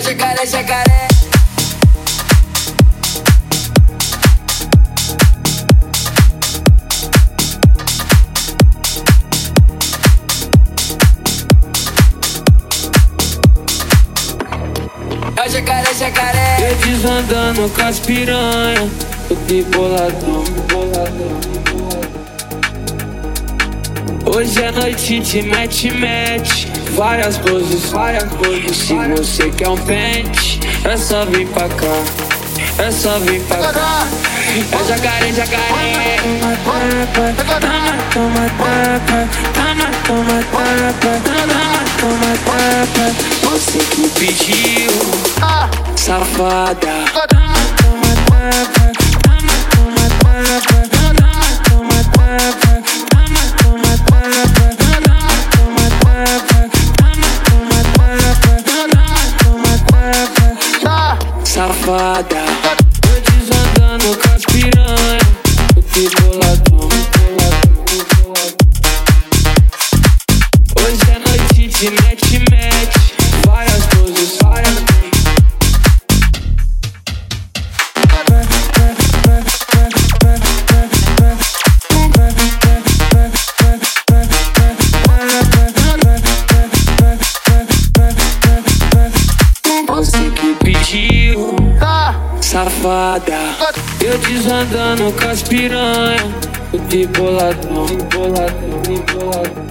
jacaré, jacaré. É jacaré, jacaré. Eu desandando com as piranha, de boladão, boladão. Hoje é noite de mete, mete. Várias poses, várias poses. Se você quer um pente, é só vir pra cá. É só vir pra cá. É jacaré, jacaré. Toma tapa, toma tapa, toma, toma tapa, toma, toma tapa. Você que pediu, safada. Safada. Eu desandando com as piranha, o que boladão, boladão, boladão. Hoje é noite de mete, mete. Pediu, safada. Eu desandando com as piranha. O de boladão, boladão, boladão.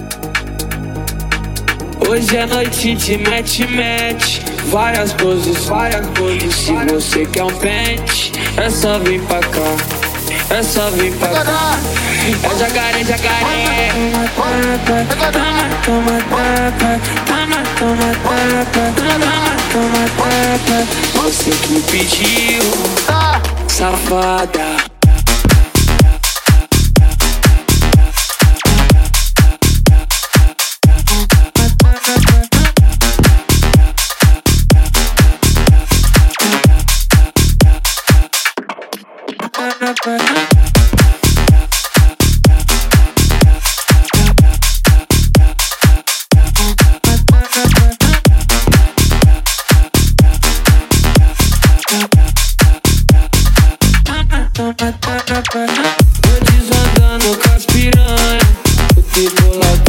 Hoje é noite de mete, mete. Várias poses, várias poses. Se você quer um pente, é só vir pra cá. É só vir pra cá. É jacaré, jacaré. Toma, toma tapa. Toma, toma tapa. Toma, toma tapa. Você que pediu, safada. Eu desandando com as piranha, o que boladão.